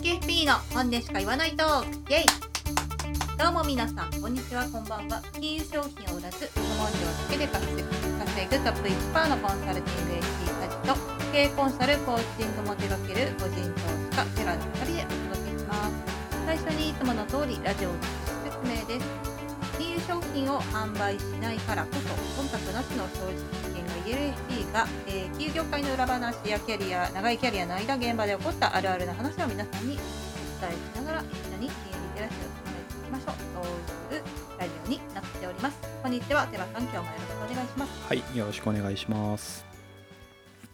式 FP の本音しか言わないトーク。イェイ。どうも皆さんこんにちは。こんばんは。金融商品を売らずその文字をつけて稼ぐ稼ぐトップ1%のコンサルティング FP 家事と経営コンサルコーチングも手掛ける個人投資家テラの2人でお届けします。最初にいつもの通りラジオの説明です。金融商品を販売しないからこそ忖度なしの正直意見が言えー、金融業界の裏話やキャリア長いキャリアの間現場で起こったあるあるな話を皆さんにお伝えしながら一緒に金融リテラシーを進めていきましょう。そういうラジオになっております。こんにちは寺さん今日もよろしくお願いします。はい、よろしくお願いします。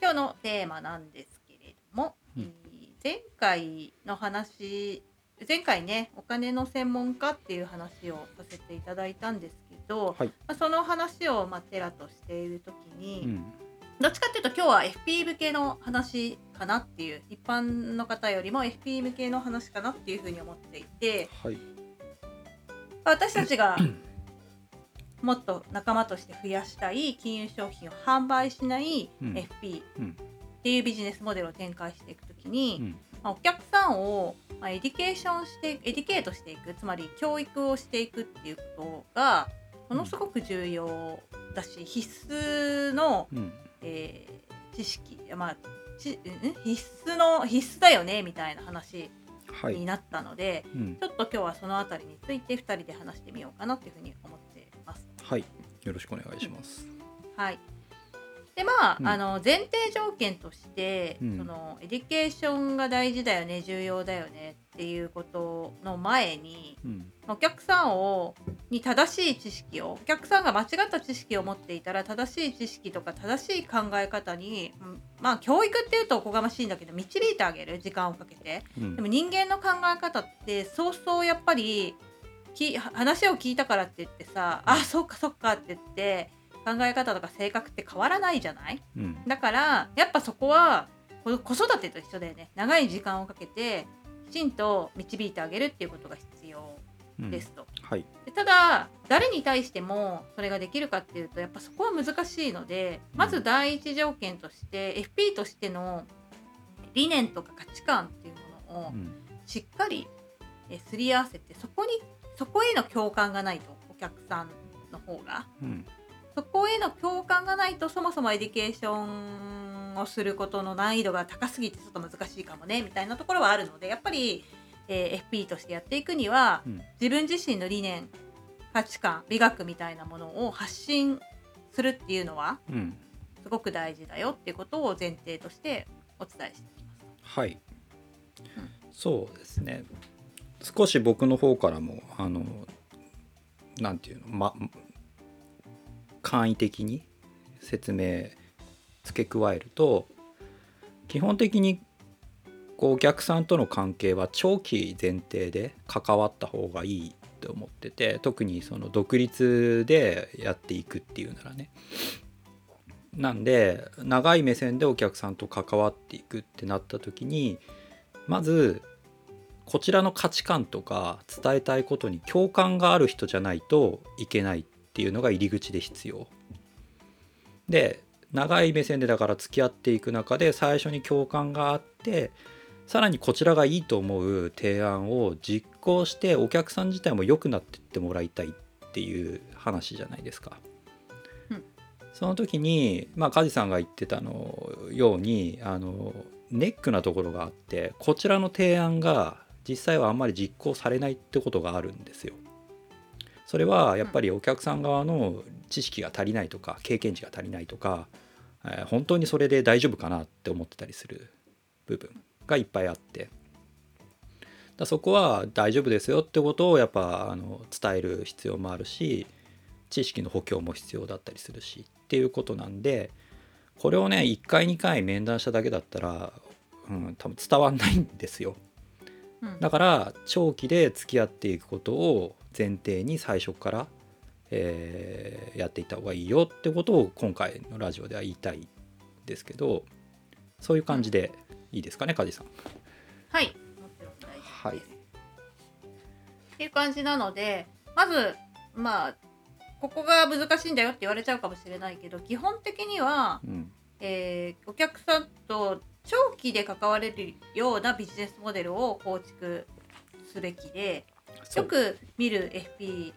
今日のテーマなんですけれども、うん。えー前回の話前回ねお金の専門家っていう話をさせていただいたんですけど、はい。まあ、その話をまあテラとしている時に、うん。どっちかっていうと今日は FP 向けの話かなっていう一般の方よりも FP 向けの話かなっていうふうに思っていてはい。私たちが もっと仲間として増やしたい金融商品を販売しないうん FP うんっていうビジネスモデルを展開していくときに、うん。まあ、お客さんを、まあ、 education して educate していくつまり教育をしていくっていうことがものすごく重要だし必須の、うん。えー知識まあちん？必須の必須だよねみたいな話はい。になったので、うん。ちょっと今日はそのあたりについて2人で話してみようかなっていうふうに思ってます。はい。よろしくお願いします。はい。でまあ,、うんあの前提条件として、うんその education が大事だよね重要だよねっていうことの前にうん。お客さんをに正しい知識をお客さんが間違った知識を持っていたら正しい知識とか正しい考え方に、うんまあ教育っていうとおこがましいんだけど導いてあげる時間をかけて。うん。でも人間の考え方ってそうそうやっぱりき話を聞いたからって言ってさあそっかそっかって言って考え方とか性格って変わらないじゃない？うん。だからやっぱそこはこ子育てと一緒だよね。長い時間をかけてきちんと導いてあげるっていうことが必要うんですと。はい。でただ誰に対してもそれができるかっていうとやっぱそこは難しいのでまず第一条件として FP としての理念とか価値観っていうものをうん。しっかりえすり合わせてそこにそこへの共感がないとお客さんの方がうん。そこへの共感がないとそもそも education をすることの難易度が高すぎてちょっと難しいかもねみたいなところはあるのでやっぱり、えー FP としてやっていくにはうん。自分自身の理念価値観美学みたいなものを発信するっていうのはうん。すごく大事だよっていうことを前提としてお伝えしています。はい。そうですね。少し僕の方からも、あの。なんていうの、ま。簡易的に説明付け加えると。基本的に。こうお客さんとの関係は長期前提で関わった方がいいと思ってて特にその独立でやっていくっていうならねなんで長い目線でお客さんと関わっていくってなった時にまずこちらの価値観とか伝えたいことに共感がある人じゃないといけないっていうのが入り口で必要で長い目線でだから付き合っていく中で最初に共感があってさらにこちらがいいと思う提案を実行してお客さん自体も良くなっていってもらいたいっていう話じゃないですか。うんその時にまあ梶さんが言ってたのようにあのネックなところがあってこちらの提案が実際はあんまり実行されないってことがあるんですよ。それはやっぱりお客さん側の知識が足りないとか経験値が足りないとか、えー本当にそれで大丈夫かなって思ってたりする部分がいっぱいあってだそこは大丈夫ですよってことをやっぱあの伝える必要もあるし知識の補強も必要だったりするしっていうことなんでこれをね1回2回面談しただけだったら、うん、多分伝わんないんですよ。うんだから長期で付き合っていくことを前提に最初から、えーやっていった方がいいよってことを今回のラジオでは言いたいですけどそういう感じでいいですかね梶さん。はい。もちろん大丈夫はい。っていう感じなのでまずまあここが難しいんだよって言われちゃうかもしれないけど基本的には、うん。えーお客さんと長期で関われるようなビジネスモデルを構築すべきでよく見る FP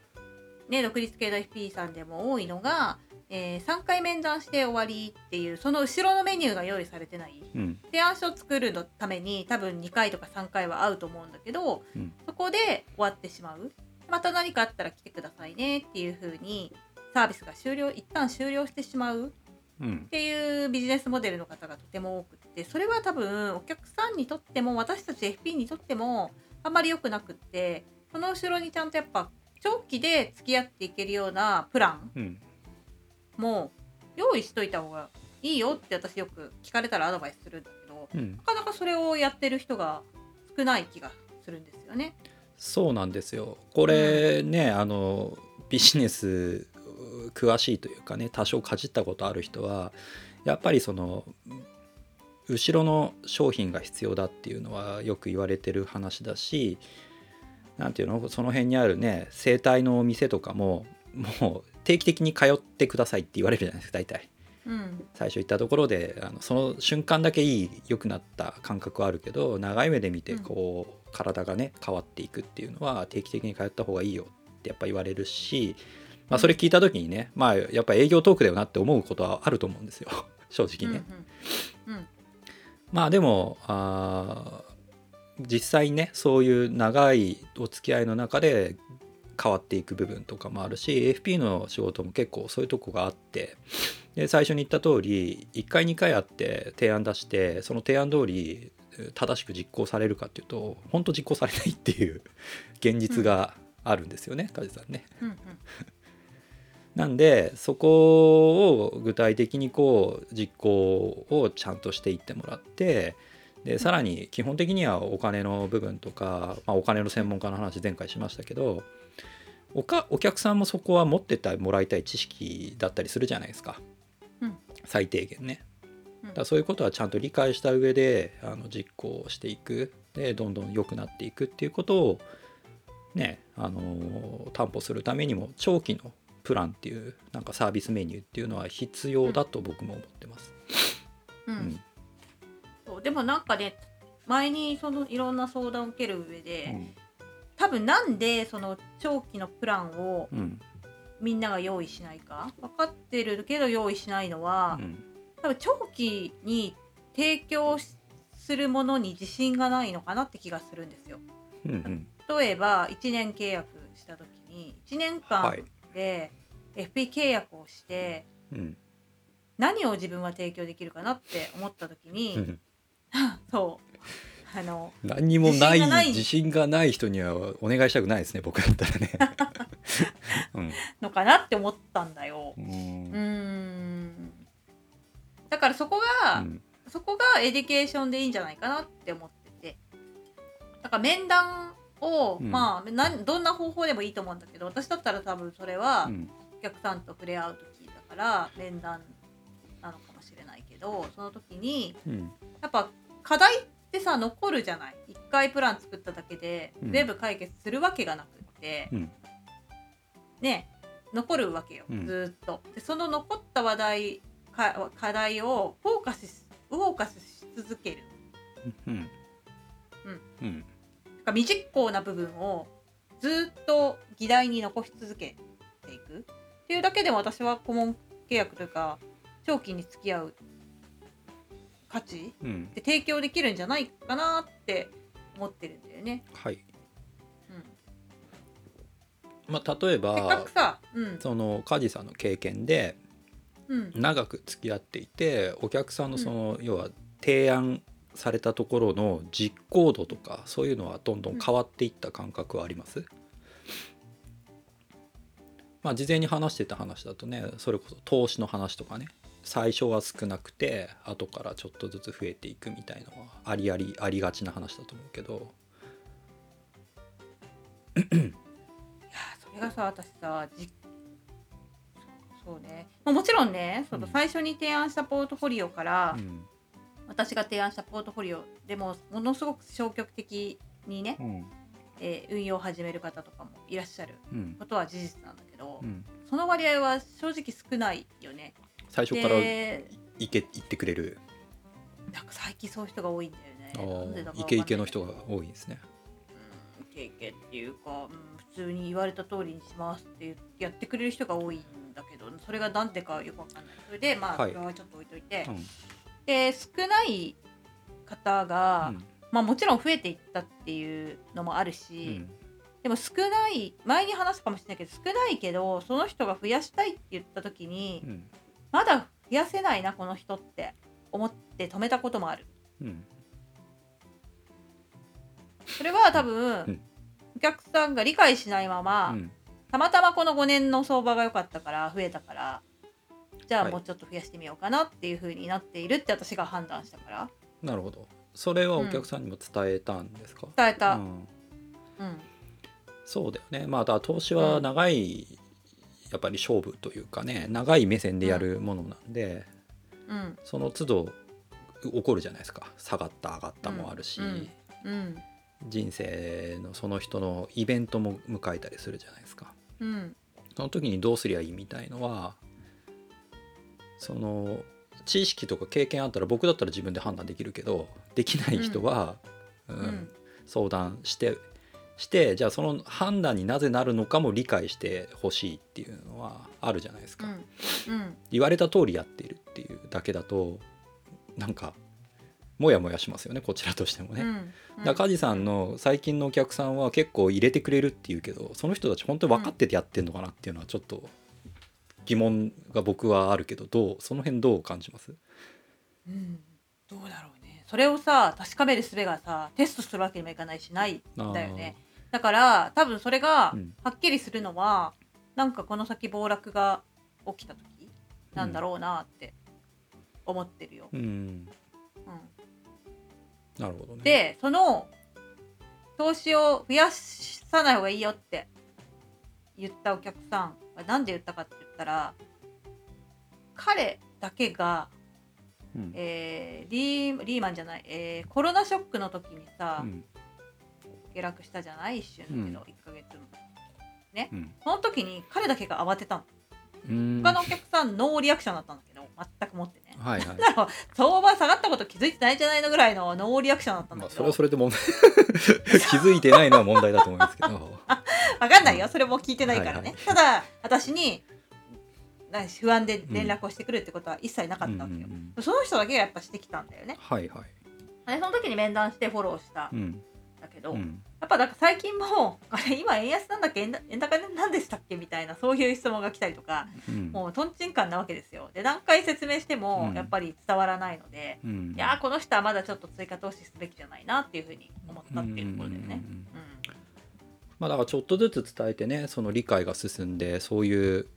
ね独立系の FP さんでも多いのが、えー3回面談して終わりっていうその後ろのメニューが用意されてない。うん。提案書を作るのために多分2回とか3回は会うと思うんだけど、うん。そこで終わってしまう。また何かあったら来てくださいねっていう風にサービスが終了一旦終了してしまう。うん。っていうビジネスモデルの方がとても多くってそれは多分お客さんにとっても私たち FP にとってもあんまり良くなくってその後ろにちゃんとやっぱ長期で付き合っていけるようなプランうん。も用意しといた方がいいよって私よく聞かれたらアドバイスするんだけどうん。なかなかそれをやってる人が少ない気がするんですよね。そうなんですよ。これね、あのビジネス詳しいというかね多少かじったことある人はやっぱりその後ろの商品が必要だっていうのはよく言われてる話だしなんていうの？その辺にあるね生態のお店とかももう定期的に通ってくださいって言われるじゃないですか大体。うん。最初言ったところであのその瞬間だけいい良くなった感覚はあるけど長い目で見てうん。こう、体がね変わっていくっていうのは定期的に通った方がいいよってやっぱ言われるし、まあ、それ聞いた時にねまあやっぱ営業トークだよなって思うことはあると思うんですよ。正直ね。うん。うん。まあでもあー実際ねそういう長いお付き合いの中で変わっていく部分とかもあるし AFP の仕事も結構そういうとこがあってで最初に言った通り1回2回あって提案出してその提案通りえー正しく実行されるかっていうと本当実行されないっていう現実があるんですよね梶さんね。うんうんなんでそこを具体的にこう実行をちゃんとしていってもらってでさらに基本的にはお金の部分とか、まあ、お金の専門家の話前回しましたけどおかお客さんもそこは持ってってもらいたい知識だったりするじゃないですか、うん。最低限ね。うん。だそういうことはちゃんと理解した上であの実行していく。でどんどん良くなっていくっていうことをねあの担保するためにも長期のプランっていうなんかサービスメニューっていうのは必要だと僕も思ってます。うん。うんそうでもなんかね前にそのいろんな相談を受ける上で、うん。多分なんでその長期のプランをうん。みんなが用意しないか分かってるけど用意しないのは、うん。多分長期に提供しするものに自信がないのかなって気がするんですよ。うんうん。例えば1年契約した時に1年間はい。で FP 契約をしてうん。何を自分は提供できるかなって思った時に、うん そう。あの何にもない自信がない。自信がない人にはお願いしたくないですね僕だったらね。うん。のかなって思ったんだよ。ううん。ーん。だからそこが、うん。そこが education でいいんじゃないかなって思ってて。だから面談を、うん。まあなんどんな方法でもいいと思うんだけど私だったら多分それはうん。お客さんと触れ合う時だから面談どその時にうん。やっぱ課題ってさ残るじゃない？一回プラン作っただけでうん。全部解決するわけがなくって、うん。ね残るわけよ、うん。ずーっと。でその残った話題か課題をフォーカスしフォーカスし続ける。うん。う未実行な部分をずーっと議題に残し続けていく。っていうだけでも私は顧問契約というか長期に付き合う価値？うん。で提供できるんじゃないかなって思ってるんだよね。はい。うん、まあ例えせっかばその梶さんの経験でうん。長く付き合っていてお客さんのその、要は提案されたところの実行度とかそういうのはどんどん。変わっていった感覚はあります、まあ事前に話してた話だとねそれこそ投資の話とかね最初は少なくて後からちょっとずつ増えていくみたいのはありありありがちな話だと思うけど。いやそれがさ私さじそうね、まあ、もちろんねそのうん。最初に提案したポートフォリオから、うん。私が提案したポートフォリオでもものすごく消極的にね、うん。えー運用を始める方とかもいらっしゃるうん。ことは事実なんだけど、うん。その割合は正直少ないよね。最初からでいけ言ってくれる。なんか最近そういう人が多いんだよね。なんでだかイケイケの人が多いですね。うんイケイケっていうか、うん、普通に言われた通りにしますってやってくれる人が多いんだけどそれがなんでかよくわかんない。それでまあはい。それはちょっと置いといて、うん。で少ない方が、うん。まあもちろん増えていったっていうのもあるうし、ん。でも少ない前に話すかもしれないけど少ないけどその人が増やしたいって言った時に、うんまだ増やせないなこの人って。思って止めたこともある。うん。それは多分、うん。お客さんが理解しないまま、うん。たまたまこの5年の相場が良かったから増えたからじゃあはい。もうちょっと増やしてみようかなっていう風になっているって私が判断したから。なるほど。それはお客さんにも伝えたんですか、伝えた、うん。うん。そうだよね。まあだ投資は長い、やっぱり勝負というかね長い目線でやるものなんで、うん。その都度起こるじゃないですか。下がった上がったもあるし、うん。うん。人生のその人のイベントも迎えたりするじゃないですか。うん。その時にどうすりゃいいみたいのはその知識とか経験あったら僕だったら自分で判断できるけどできない人は、うん。うん。相談してしてじゃあその判断になぜなるのかも理解してほしいっていうのはあるじゃないですか、うん。うん。言われた通りやっているっていうだけだとなんかモヤモヤしますよねこちらとしてもね。うん。だから梶さんの最近のお客さんは結構入れてくれるっていうけどその人たち本当に分かっててやってんのかなっていうのはちょっと疑問が僕はあるけどどうその辺どう感じます？うん。どうだろうね。それをさ確かめる術がさテストするわけにもいかないしない。んだよねだから多分それがうん。はっきりするのは、なんかこの先暴落が起きた時なんだろうなって思ってるよ。うん。うん。なるほどね。でその投資を増やさない方がいいよって言ったお客さんは何で言ったかって言ったら彼だけが、うん。えーリーリーマンじゃない、えーコロナショックの時にさ、うん下落したじゃない一瞬だけど、うん1ヶ月もうんその時に彼だけが慌てたの他のお客さんノーリアクションだったんだけど全くもってねはいはい。だから相場下がったこと気づいてないじゃないのぐらいのノーリアクションだったんだまあ、それはそれで問題気づいてないのは問題だと思いますけど。わかんないよそれも聞いてないからね、はいはいただ私に不安で連絡をしてくるってことは一切なかったわけよ、うんうんうんその人だけがやっぱしてきたんだよねはいはい。その時に面談してフォローしたうんだけど、うん。やっぱなんか最近も あれ今円安なんだっけ？円高なんでしたっけみたいなそういう質問が来たりとかうん。もうとんちんかんなわけですよ。で何回説明してもうん。やっぱり伝わらないので、うん。いやーこの人はまだちょっと追加投資すべきじゃないなっていうふうに思ったっていうところだよね。うんまあだからちょっとずつ伝えてねその理解が進んでそういう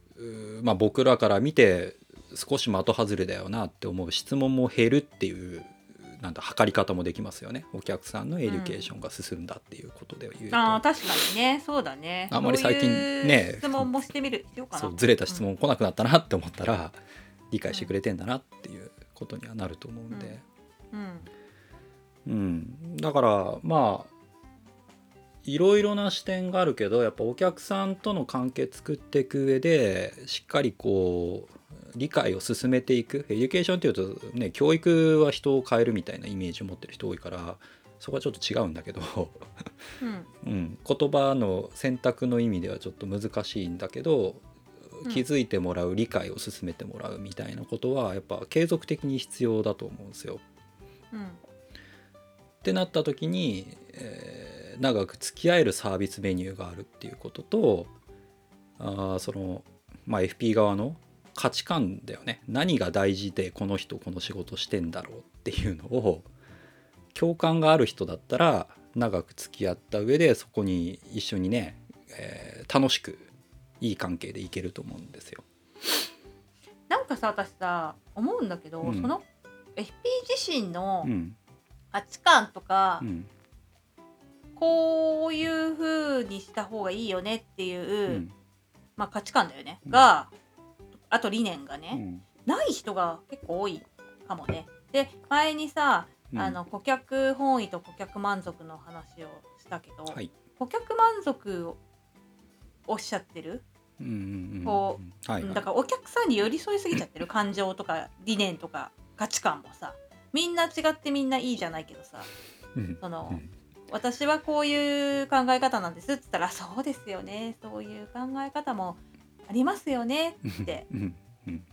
まあ僕らから見て少し的外れだよなって思う質問も減るっていうなんだ測り方もできますよね。お客さんの education が進んだっていうことで言うと、ああ確かにね。そうだね。あんまり最近ね質問もしてみる必要かな。そうずれた質問来なくなったなって思ったら、理解してくれてんだなっていうことにはなると思うんで、うん。うん、だからまあいろいろな視点があるけどやっぱお客さんとの関係作っていく上でしっかりこう理解を進めていく。 education っていうとね教育は人を変えるみたいなイメージを持ってる人多いからそこはちょっと違うんだけど、うん。うん、言葉の選択の意味ではちょっと難しいんだけどうん気づいてもらう理解を進めてもらうみたいなことはやっぱ継続的に必要だと思うんですよ。うん。ってなった時に、えー長く付き合えるサービスメニューがあるっていうこととあーその、まあ、FP 側の価値観だよね。何が大事でこの人この仕事してんだろうっていうのを共感がある人だったら長く付き合った上でそこに一緒にね、えー楽しくいい関係でいけると思うんですよ。なんかさ私さ思うんだけど、うん。その FP 自身のうん。価値観とか、うん。こういう風にした方がいいよねっていう、うん。まあ価値観だよね、うん。があと理念がね、うん。ない人が結構多いかもね。で前にさ、うん。あの顧客本位と顧客満足の話をしたけど、はい。顧客満足をおっしゃってる、うんうはいはい。だからお客さんに寄り添いすぎちゃってる。感情とか理念とか価値観もさみんな違ってみんないいじゃないけどさうん。そのうん。私はこういう考え方なんですっつったらそうですよね。そういう考え方もありますよね。って。うんうん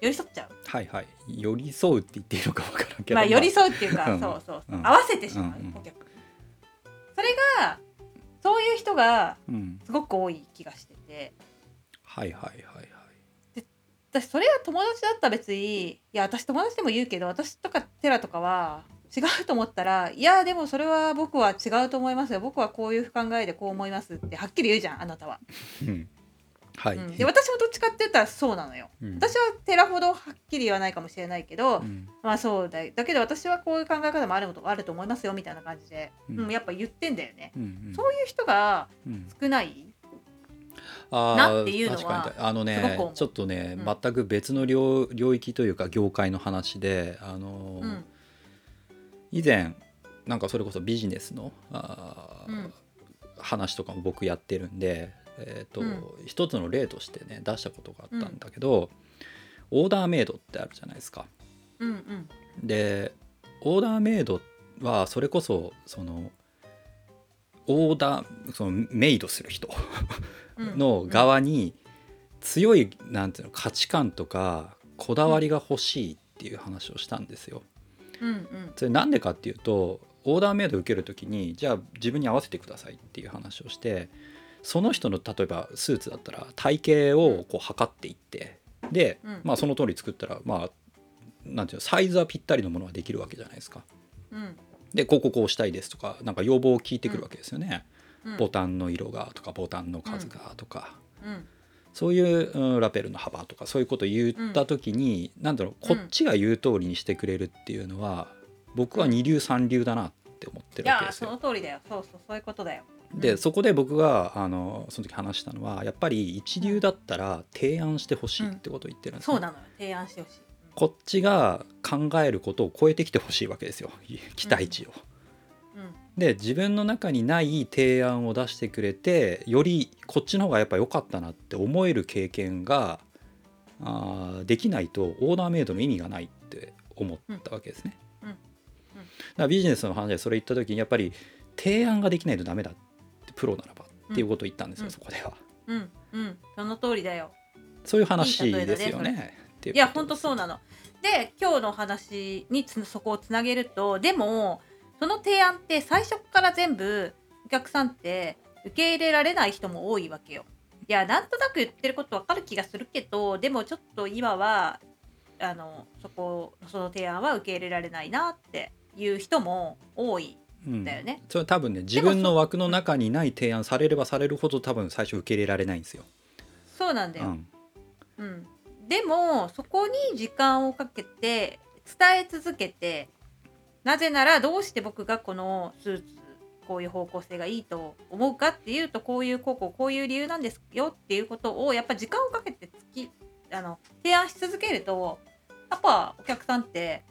寄り添っちゃう。はいはい。寄り添うって言っていいのか分からんけど。まあ寄り添うっていうか、うんそうそう合わせてしまう、うんそれがそういう人がうん。すごく多い気がしてて。はいはいはいはい。私それは友達だったら別にいや私友達でも言うけど私とかテラとかは違うと思ったらいやでもそれは僕は違うと思いますよ。僕はこういう考えでこう思いますってはっきり言うじゃんあなたは、うんはい、うん。で私もどっちかって言ったらそうなのよ。うん。私はテラほどはっきり言わないかもしれないけど、うん。まあそうだだけど私はこういう考え方もあるとあると思いますよみたいな感じで、うん。うんやっぱ言ってんだよね、うんうん。そういう人がうん。少ない？あーなっていうのは確かに。あのすごくね思う。ちょっとね、うん。全く別の領領域というか業界の話であのー、うん。以前なんかそれこそビジネスのあー、うん。話とかも僕やってるんで、えーとうん。一つの例としてね出したことがあったんだけど、オーダーメイドってあるじゃないですか。うんうん。でオーダーメイドはそれこそそのオーダーそのメイドする人うん。の側に強いなんていうの価値観とかこだわりが欲しいっていう話をしたんですよ。うんうん。それなんでかっていうとオーダーメイド受ける時にじゃあ自分に合わせてくださいっていう話をしてその人の例えばスーツだったら体型をこう測っていってで、うん。まあ、その通り作ったらまあなんていうのサイズはぴったりのものができるわけじゃないですか。うん。でこうこうこうしたいですとかなんか要望を聞いてくるわけですよね。うん。ボタンの色がとかボタンの数がとか、うん。そういう、うんラペルの幅とかそういうことを言った時に、なんだろうこっちが言う通りにしてくれるっていうのは僕は二流三流だなって思っているわけですよ。やその通りだよ。そうそうそういうことだよでそこで僕があのその時話したのはやっぱり一流だったら提案してほしいってことを言ってるんですね、そうなのよ。提案してほしい。こっちが考えることを超えてきてほしいわけですよ。期待値を。うん。で自分の中にない提案を出してくれてよりこっちの方がやっぱ良かったなって思える経験があーできないとオーダーメイドの意味がないって思ったわけですね。うん。うん。だからビジネスの話でそれ言った時にやっぱり提案ができないとダメだってプロならばっていうことを言ったんですよ、うん。そこでは。うんうん。その通りだよ。そういう話ですよね。いういや本当そうなの。で今日の話につそこをつなげるとでもその提案って最初から全部お客さんって受け入れられない人も多いわけよ。いやなんとなく言ってることわかる気がするけどでもちょっと今はあのそこその提案は受け入れられないなっていう人も多い。うんだよねそれ多分ね自分の枠の中にない提案されればされるほど多分最初受け入れられないんですよ。そうなんだよ。うんうん、でもそこに時間をかけて伝え続けてなぜならどうして僕がこのスーツこういう方向性がいいと思うかっていうとこういうこうこうこういう理由なんですよっていうことをやっぱ時間をかけてつきあの提案し続けるとやっぱお客さんって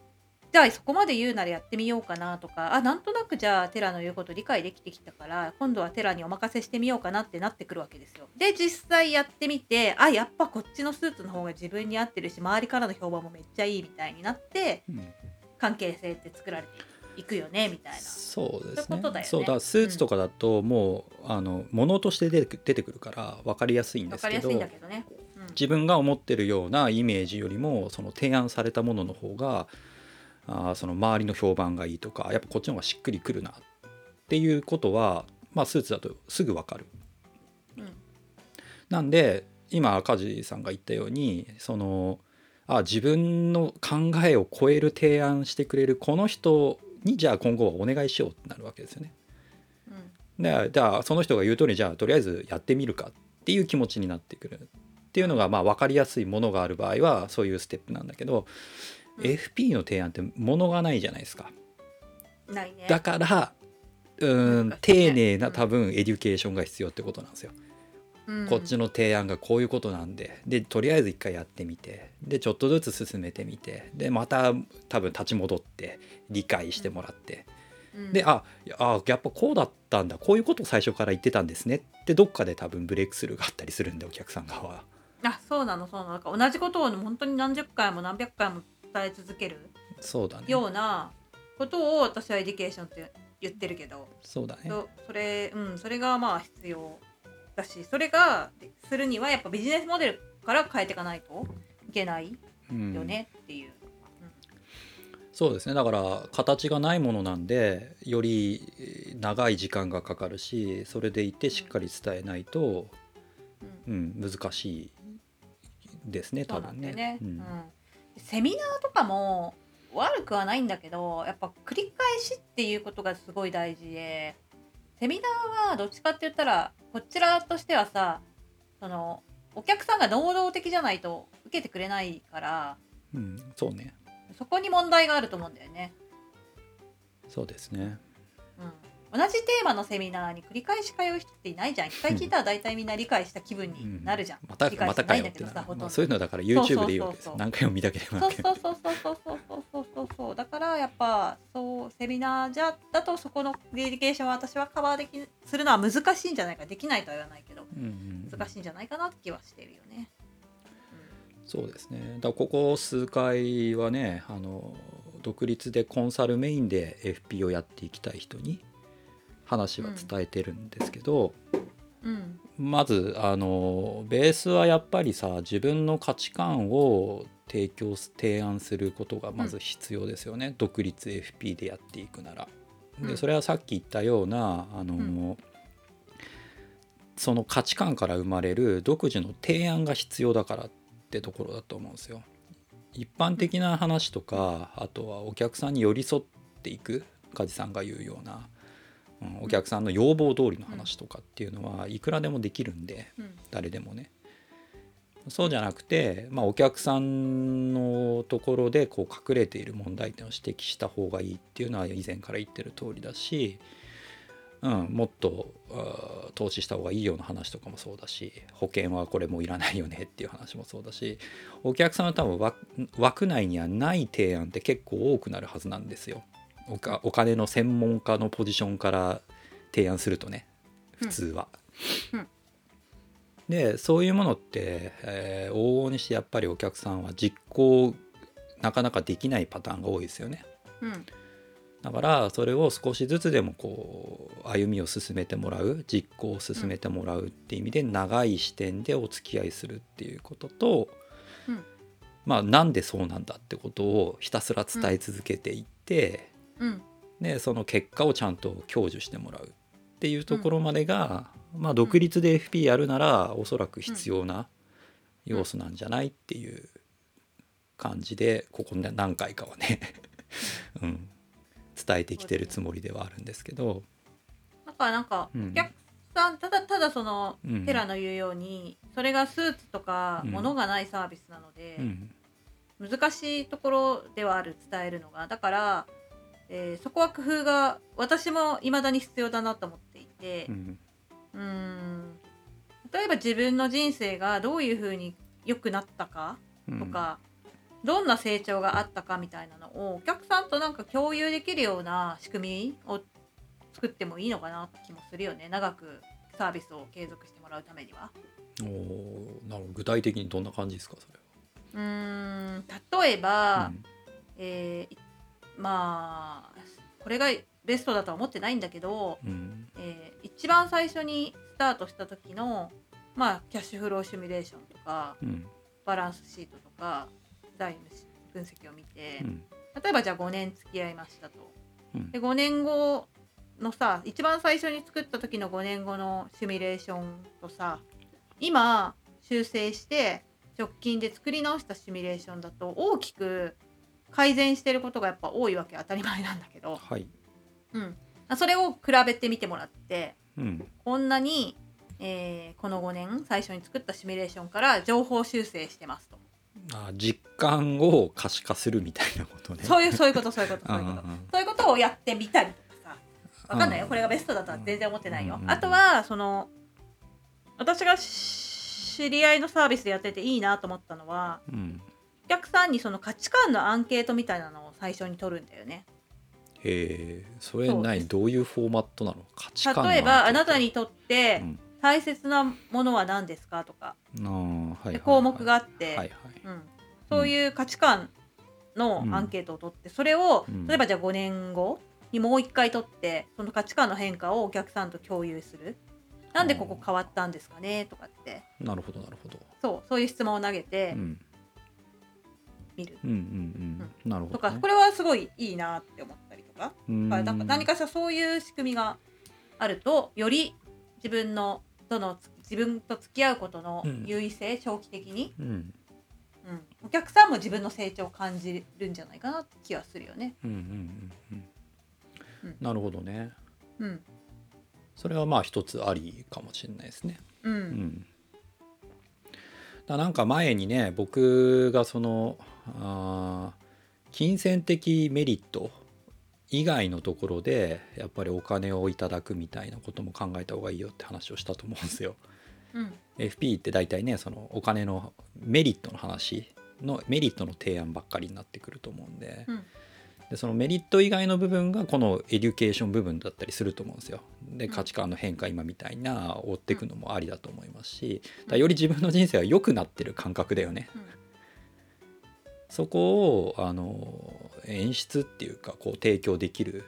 じゃあそこまで言うならやってみようかなとかあなんとなくじゃあテラの言うこと理解できてきたから今度はテラにお任せしてみようかなってなってくるわけですよ。で実際やってみてあやっぱこっちのスーツの方が自分に合ってるし周りからの評判もめっちゃいいみたいになってうん関係性って作られていくよねみたいな。そうですねねそうだからスーツとかだともう、あの物として出てく出てくるから分かりやすいんですけどわかりやすいんだけどね。うん自分が思ってるようなイメージよりもその提案されたものの方があーその周りの評判がいいとかやっぱこっちの方がしっくりくるなっていうことは、まあ、スーツだとすぐ分かる。うんなんで今梶さんが言ったようにそのあ自分の考えを超える提案してくれるこの人にじゃあ今後はお願いしようってなるわけですよね。うんでじゃあその人が言う通りじゃあとりあえずやってみるかっていう気持ちになってくるっていうのがまあ分かりやすいものがある場合はそういうステップなんだけど、うん FP の提案ってものがないじゃないですか。ないね。だからうーん丁寧な多分 education が必要ってことなんですよ。うん。こっちの提案がこういうことなんで。でとりあえず一回やってみて。でちょっとずつ進めてみて。でまた多分立ち戻って理解してもらって、うん。でああやっぱこうだったんだ。こういうことを最初から言ってたんですね。ってどっかで多分ブレイクスルーがあったりするんでお客さん側。は。あそうなのそうなの。同じことを本当に何十回も何百回も伝え続けるそうだね。ようなことを私は education って言ってるけど、そうだね。そそれうんそれがまあ必要だしそれがするにはやっぱビジネスモデルから変えていかないといけないうん。よねっていう。そうですね。だから形がないものなんでよりえー長い時間がかかるしそれでいてしっかり伝えないと、うん。うん、難しいですね多分ね。うんだよね。うんセミナーとかも悪くはないんだけどやっぱ繰り返しっていうことがすごい大事でセミナーはどっちかって言ったらこちらとしてはさそのお客さんが能動的じゃないと受けてくれないからうん、そうねそこに問題があると思うんだよね。そうですね。うん、同じテーマのセミナーに繰り返し通う人っていないじゃん。一回聞いたら大体みんな理解した気分になるじゃん。また理解ましたてないんだけどさほとんど。まあ、そういうのだから YouTube でいいわけです何回も見たければそうそうそうそうそうそうそうそう。そうそうだからやっぱそうセミナーじゃだとそこのデリケーションは私はカバーできするのは難しいんじゃないかできないとは言わないけどうんうん難しいんじゃないかなって気はしてるよね。そうですね。だからここ数回はねあの独立でコンサルメインで FP をやっていきたい人に話は伝えてるんですけど、うん。まずあのベースはやっぱりさ自分の価値観を提供す提案することがまず必要ですよね、独立 FP でやっていくなら。うん。でそれはさっき言ったようなあの、ん。その価値観から生まれる独自の提案が必要だからってところだと思うんですよ。一般的な話とかあとはお客さんに寄り添っていく梶さんが言うような、うん、お客さんの要望通りの話とかっていうのはいくらでもできるんでうん誰でもね。そうじゃなくて、まあ、お客さんのところでこう隠れている問題点を指摘した方がいいっていうのは以前から言ってる通りだし、うん、もっと投資した方がいいような話とかもそうだし保険はこれもういらないよねっていう話もそうだしお客さんは多分枠枠内にはない提案って結構多くなるはずなんですよ。おかお金の専門家のポジションから提案するとね普通は。うんうんでそういうものって、えー往々にしてやっぱりお客さんは実行なかなかできないパターンが多いですよね。うんだからそれを少しずつでもこう歩みを進めてもらう実行を進めてもらうっていう意味で長い視点でお付き合いするっていうことと、うんまあなんでそうなんだってことをひたすら伝え続けていって、うん。でその結果をちゃんと享受してもらうっていうところまでが、まあ独立で FP やるならおそらく必要な要素なんじゃないっていう感じでここね何回かはね、うん、伝えてきてるつもりではあるんですけど、だからなんかうん。お客さんただただそのうん。テラの言うようにそれがスーツとかうん。物がないサービスなので、うん。難しいところではある伝えるのが。だから、えーそこは工夫が私も未だに必要だなと思っていてうんうーん例えば自分の人生がどういうふうに良くなったかうんとか、どんな成長があったかみたいなのをお客さんとなんか共有できるような仕組みを作ってもいいのかなって気もするよね長くサービスを継続してもらうためには。おーなるほど具体的にどんな感じですかそれうーん例えば、は。えーいまあこれがベストだとは思ってないんだけど、うん。えー一番最初にスタートした時の、まあ、キャッシュフローシミュレーションとかうん。バランスシートとか財務分析を見て、うん。例えばじゃあ5年付き合いましたと。うん。で5年後のさ一番最初に作った時の5年後のシミュレーションとさ今修正して直近で作り直したシミュレーションだと大きく改善してることがやっぱ多いわけ当たり前なんだけど、はい。うん、それを比べてみてもらってうん。こんなに、えーこの5年最初に作ったシミュレーションから情報修正してますと、あ実感を可視化するみたいなことね。そういうそういうことそういうことそういうこと。そういうことをやってみたりとかさ。わかんないよ。うん。これがベストだとは全然思ってないよ。うんあとはその私が知り合いのサービスでやってていいなと思ったのはうん。お客さんにその価値観のアンケートみたいなのを最初に取るんだよね。へえそれそう。何どういうフォーマットなの？価値観の例えばあなたににとってうん。大切なものは何ですかとか。あーはいはい項目があって、はいはい。うん、そういう価値観のアンケートを取って、それをうん。例えばじゃあ5年後にもう一回取ってその価値観の変化をお客さんと共有する。なんでここ変わったんですかねとかって。なるほどなるほど、そうそういう質問を投げて。うん、みる。とかこれはすごいいいなって思ったりとか。だからなんか何かしらそういう仕組みがあるとより自分のとの自分と付き合うことのうん。優位性、長期的に、うん。うん、お客さんも自分の成長を感じるんじゃないかなって気はするよね。うんうんうんうん。うん。なるほどね。うん。それはまあ一つありかもしれないですね。うん。うん。だなんか前にね僕がそのあー金銭的メリット以外のところでやっぱりお金をいただくみたいなことも考えた方がいいよって話をしたと思うんですよ。うん。FP って大体ねそのお金のメリットの話のメリットの提案ばっかりになってくると思うんで,、うん。でそのメリット以外の部分がこの education 部分だったりすると思うんですよ。でうん。価値観の変化今みたいな追っていくのもありだと思いますし。だより自分の人生が良くなってる感覚だよね。うんそこをあの演出っていうかこう提供できる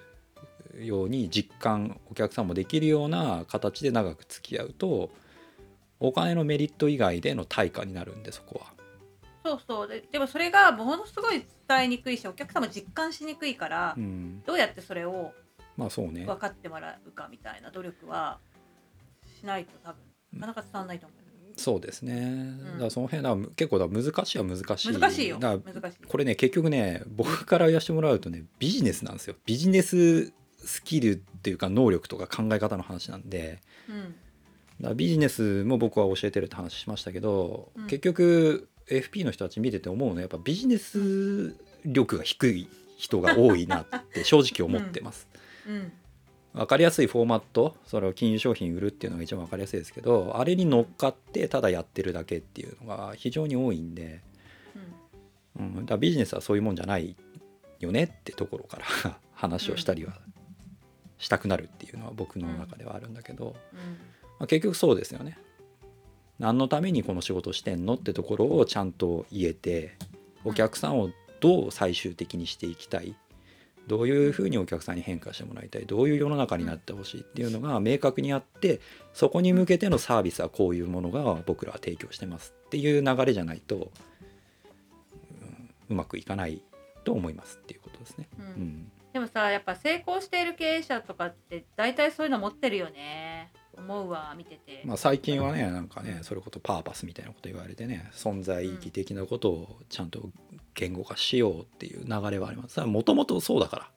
ように実感お客さんもできるような形で長く付き合うとお金のメリット以外での対価になるんでそこは。そうそうででもそれがものすごい伝えにくいしお客さんも実感しにくいから、うん、どうやってそれをまあそうね分かってもらうかみたいな努力はしないと多分なかなか伝わらないと思う。そうですね、だからその辺は結構だ難しいは難しい難しいよ。難しい。これね結局ね僕から言わせてもらうとねビジネスなんですよ。ビジネススキルっていうか能力とか考え方の話なんで。うん。だビジネスも僕は教えてるって話しましたけど、うん。結局 FP の人たち見てて思うのはやっぱビジネス力が低い人が多いなって正直思ってます。うん分かりやすいフォーマットそれを金融商品売るっていうのが一番分かりやすいですけどあれに乗っかってただやってるだけっていうのが非常に多いんで、うんうん、だビジネスはそういうもんじゃないよねってところから 話をしたりはしたくなるっていうのは僕の中ではあるんだけど、うんまあ、結局そうですよね。何のためにこの仕事してんのってところをちゃんと言えてお客さんをどう最終的にしていきたいどういうふうにお客さんに変化してもらいたいどういう世の中になってほしいっていうのが明確にあってそこに向けてのサービスはこういうものが僕らは提供してますっていう流れじゃないと、うんうまくいかないと思いますっていうことですね。ううんん。でもさやっぱ成功している経営者とかって大体そういうの持ってるよね。思うわ見てて、まあ、最近はねなんかねそれこそパーパスみたいなこと言われてね存在意義的なことをちゃんと言語化しようっていう流れはあります。もともとそうだから、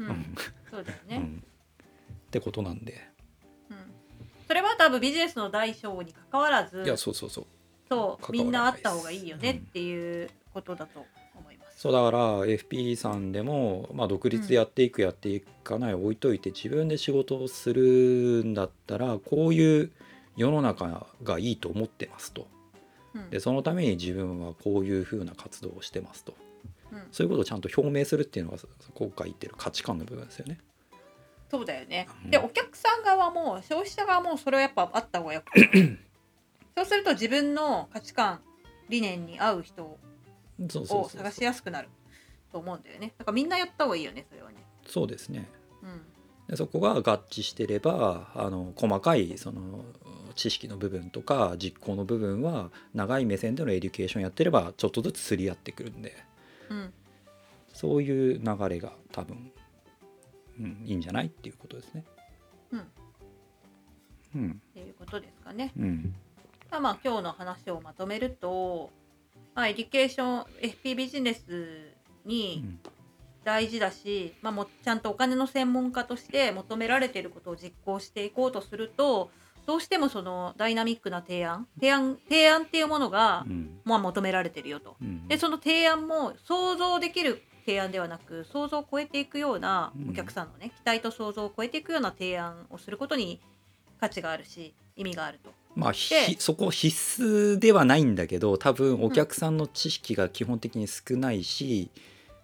うん。うん。そうだよね、うん。ってことなんで。うん。それは多分ビジネスの大小に関わらずいやそうそうそう。そうみんなあった方がいいよねっていうことだと思います。そうだから FP さんでも、まあ、独立でやっていくやっていかない置いといて自分で仕事をするんだったらこういう世の中がいいと思ってますと。うんでそのために自分はこういうふうな活動をしてますとうんそういうことをちゃんと表明するっていうのが今回言ってる価値観の部分ですよね。そうだよね。うんでお客さん側も消費者側もそれはやっぱあった方がよくて そうすると自分の価値観理念に合う人を探しやすくなると思うんだよね。だからみんなやった方がいいよねそれはね。そうですねうんでそこが合致してればあの細かいその知識の部分とか実行の部分は長い目線でのエデュケーションやってればちょっとずつすり合ってくるんで。うん。そういう流れが多分、うん、いいんじゃないっていうことですね。うん。っうん。ていうことですかね。うん。まあまあ今日の話をまとめると、まあ、エデュケーション FP ビジネスに、うん。大事だし、まあ、もちゃんとお金の専門家として求められていることを実行していこうとするとどうしてもそのダイナミックな提案提案提案っていうものが、うん。まあ、求められてるよと。うん。でその提案も想像できる提案ではなく想像を超えていくようなうん。お客さんのね、期待と想像を超えていくような提案をすることに価値があるし意味があると。まあ、でひそこ必須ではないんだけど多分お客さんの知識が基本的に少ないし、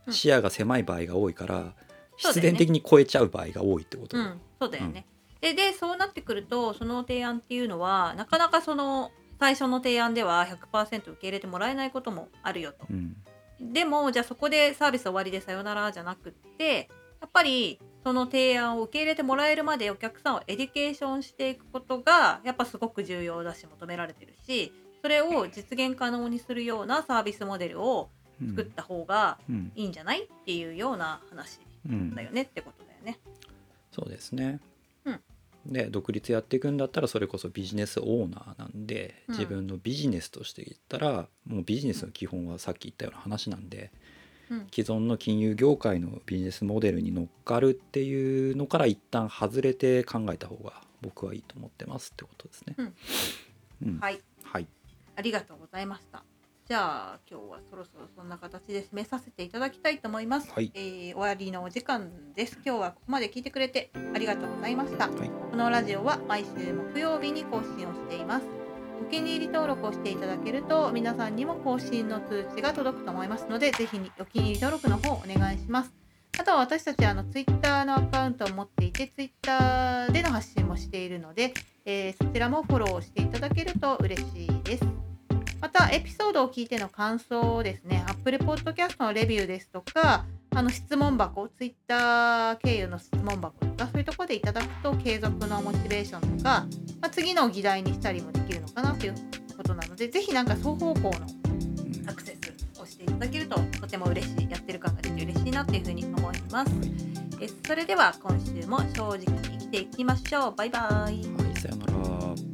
うん。視野が狭い場合が多いからそうだよね。必然的に超えちゃう場合が多いってこと。だようん、そうだよね。ででそうなってくるとその提案っていうのはなかなかその最初の提案では100%受け入れてもらえないこともあるよと。うんでもじゃあそこでサービス終わりでさよならじゃなくってやっぱりその提案を受け入れてもらえるまでお客さんをエデュケーションしていくことがやっぱすごく重要だし求められてるしそれを実現可能にするようなサービスモデルをうん作った方がうんいいんじゃない？っていうような話うんだよねってことだよね。そうですね。うんで独立やっていくんだったらそれこそビジネスオーナーなんで、うん。自分のビジネスとして言ったらもうビジネスの基本はさっき言ったような話なんで、うん。既存の金融業界のビジネスモデルに乗っかるっていうのから一旦外れて考えた方が僕はいいと思ってますってことですね。うん。うん。はい。はい。ありがとうございました。じゃあ今日はそろそろそんな形で締めさせていただきたいと思います。はいえー終わりのお時間です。今日はここまで聞いてくれてありがとうございました。はいこのラジオは毎週木曜日に更新をしています。お気に入り登録をしていただけると皆さんにも更新の通知が届くと思いますのでぜひお気に入り登録の方お願いします。あとは私たちはあのツイッターのアカウントを持っていてツイッターでの発信もしているので、えーそちらもフォローしていただけると嬉しいです。またエピソードを聞いての感想をですね Apple Podcast のレビューですとかあの質問箱 Twitter 経由の質問箱とかそういうところでいただくと継続のモチベーションとか、まあ、次の議題にしたりもできるのかなということなのでぜひなんか双方向のアクセスをしていただけるととても嬉しいやってる感が出て嬉しいなっていうふうに思います。えそれでは今週も正直に生きていきましょう。バイバイ。はい、さよなら。